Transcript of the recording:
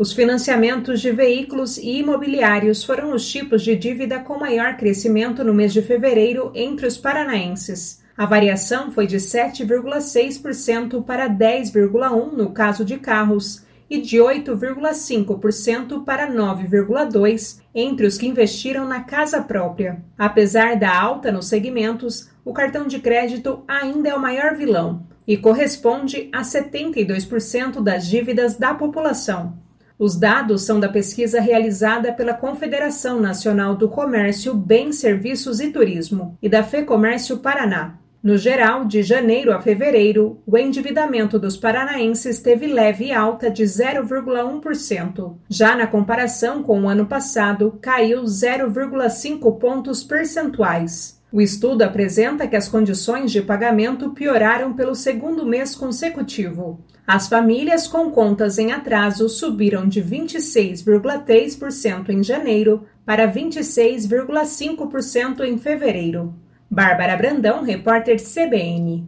Os financiamentos de veículos e imobiliários foram os tipos de dívida com maior crescimento no mês de fevereiro entre os paranaenses. A variação foi de 7,6% para 10,1% no caso de carros e de 8,5% para 9,2% entre os que investiram na casa própria. Apesar da alta nos segmentos, o cartão de crédito ainda é o maior vilão e corresponde a 72% das dívidas da população. Os dados são da pesquisa realizada pela Confederação Nacional do Comércio, Bens, Serviços e Turismo e da FEComércio Paraná. No geral, de janeiro a fevereiro, o endividamento dos paranaenses teve leve alta de 0,1%. Já na comparação com o ano passado, caiu 0,5 pontos percentuais. O estudo apresenta que as condições de pagamento pioraram pelo segundo mês consecutivo. As famílias com contas em atraso subiram de 26,3% em janeiro para 26,5% em fevereiro. Bárbara Brandão, repórter CBN.